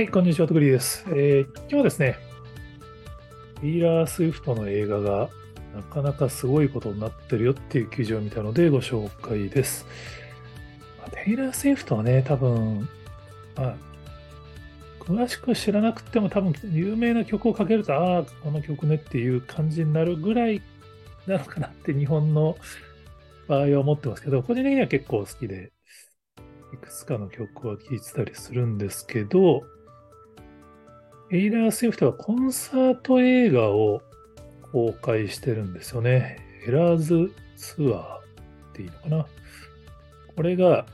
はい、こんにちは、とくりです。えー、今日はですね、テイラー・スウィフトの映画がなかなかすごいことになってるよっていう記事を見たのでご紹介です。テイラー・スウィフトはね、多分、まあ、詳しく知らなくても多分有名な曲をかけると、ああ、この曲ねっていう感じになるぐらいなのかなって日本の場合は思ってますけど、個人的には結構好きで、いくつかの曲は聴いてたりするんですけど、エイラー・スウィフトはコンサート映画を公開してるんですよね。エラーズツアーっていいのかな。これが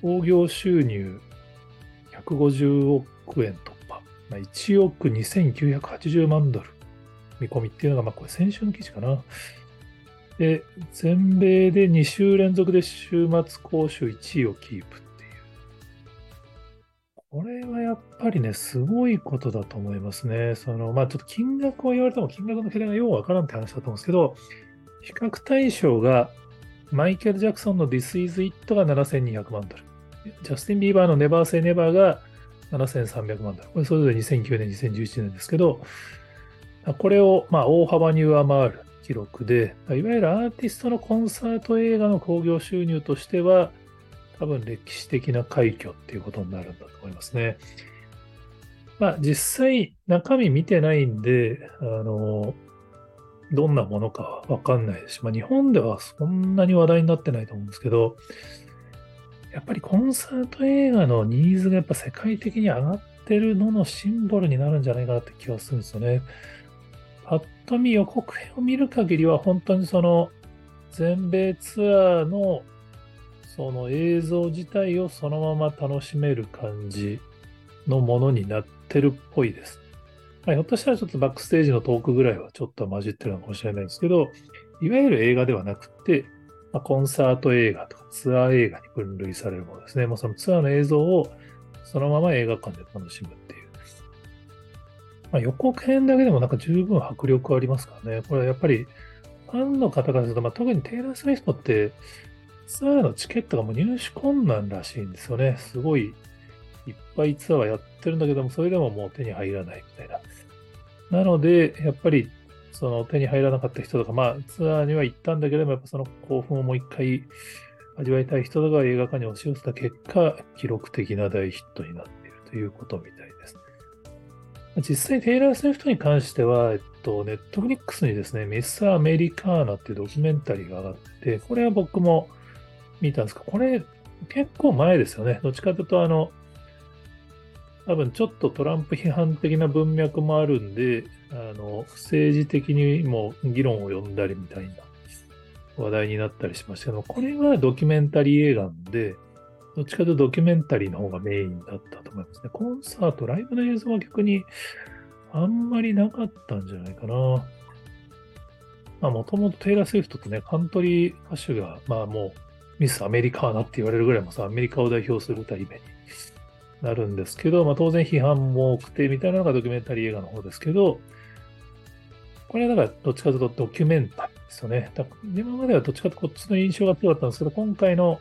興行収入150億円突破。1億2980万ドル見込みっていうのが、まあこれ先週の記事かな。で、全米で2週連続で週末講習1位をキープこれはやっぱりね、すごいことだと思いますね。その、まあちょっと金額を言われても金額の桁がようわからんって話だと思うんですけど、比較対象がマイケル・ジャクソンの This is It が7200万ドル。ジャスティン・ビーバーの Never Say Never が7300万ドル。これそれぞれ2009年、2011年ですけど、これをまあ大幅に上回る記録で、いわゆるアーティストのコンサート映画の興行収入としては、多分歴史的な快挙っていうことになるんだと思いますね。まあ実際中身見てないんで、あの、どんなものかわかんないですし、まあ日本ではそんなに話題になってないと思うんですけど、やっぱりコンサート映画のニーズがやっぱ世界的に上がってるののシンボルになるんじゃないかなって気がするんですよね。ぱっと見予告編を見る限りは本当にその全米ツアーのその映像自体をそのまま楽しめる感じのものになってるっぽいです。まあ、ひょっとしたらちょっとバックステージのトークぐらいはちょっと混じってるのかもしれないですけど、いわゆる映画ではなくて、まあ、コンサート映画とかツアー映画に分類されるものですね。もうそのツアーの映像をそのまま映画館で楽しむっていう。まあ、予告編だけでもなんか十分迫力ありますからね。これはやっぱりファンの方からすると、まあ、特にテイラー・スウィフトってツアーのチケットがもう入手困難らしいんですよね。すごいいっぱいツアーはやってるんだけども、それでももう手に入らないみたいな。なので、やっぱりその手に入らなかった人とか、まあツアーには行ったんだけども、やっぱその興奮をもう一回味わいたい人とか映画館に押し寄せた結果、記録的な大ヒットになっているということみたいです。実際、テイラー・スウィフトに関しては、えっと、ネットフリックスにですね、ミス・アメリカーナっていうドキュメンタリーが上がって、これは僕も見たんですか？これ結構前ですよね。どっちかというと、あの、多分ちょっとトランプ批判的な文脈もあるんで、あの、政治的にも議論を呼んだりみたいな話題になったりしましたけど、これはドキュメンタリー映画なんで、どっちかというとドキュメンタリーの方がメインだったと思いますね。コンサート、ライブの映像は逆にあんまりなかったんじゃないかな。まあ、もともとテイラー・スウィフトってね、カントリー歌手が、まあもう、ミス・アメリカーナって言われるぐらいもさ、アメリカを代表する歌姫になるんですけど、まあ、当然批判も多くてみたいなのがドキュメンタリー映画の方ですけど、これはだからどっちかというとドキュメンタリーですよね。だ今まではどっちかとこっちの印象が強かったんですけど、今回の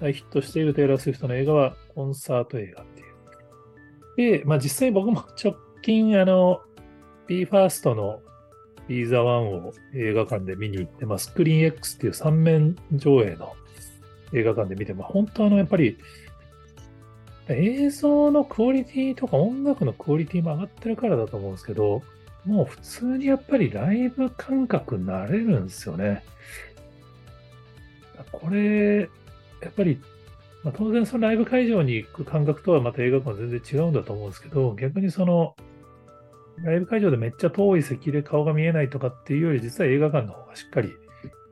大ヒットしているテイラー・スウィフトの映画はコンサート映画っていう。で、まあ実際僕も直近、あの、BE:FIRST のビーザ1を映画館で見に行って、まあ、スクリーン X っていう3面上映の映画館で見ても、本当あの、やっぱり、映像のクオリティとか音楽のクオリティも上がってるからだと思うんですけど、もう普通にやっぱりライブ感覚になれるんですよね。これ、やっぱり、まあ、当然そのライブ会場に行く感覚とはまた映画館は全然違うんだと思うんですけど、逆にその、ライブ会場でめっちゃ遠い席で顔が見えないとかっていうより、実は映画館の方がしっかり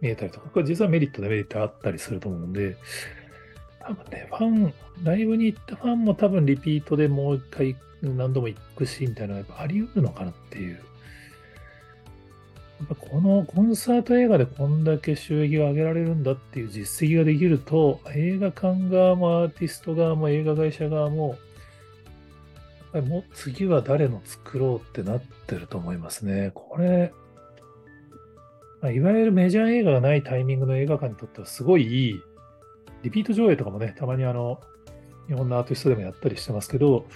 見えたりとか、これ実はメリット、デメリットあったりすると思うんで、多分ね、ファン、ライブに行ったファンも多分リピートでもう一回何度も行くし、みたいなのがやっぱあり得るのかなっていう。やっぱこのコンサート映画でこんだけ収益を上げられるんだっていう実績ができると、映画館側もアーティスト側も映画会社側も、もう次は誰の作ろうってなってると思いますね。これ、ま、いわゆるメジャー映画がないタイミングの映画館にとってはすごいいい、リピート上映とかもね、たまにあの、日本のアーティストでもやったりしてますけど、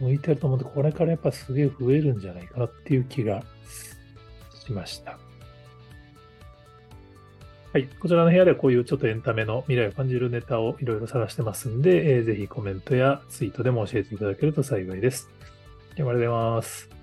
向いてると思うんで、これからやっぱすげえ増えるんじゃないかなっていう気がしました。はい。こちらの部屋ではこういうちょっとエンタメの未来を感じるネタをいろいろ探してますんで、えー、ぜひコメントやツイートでも教えていただけると幸いです。ありがとうございます。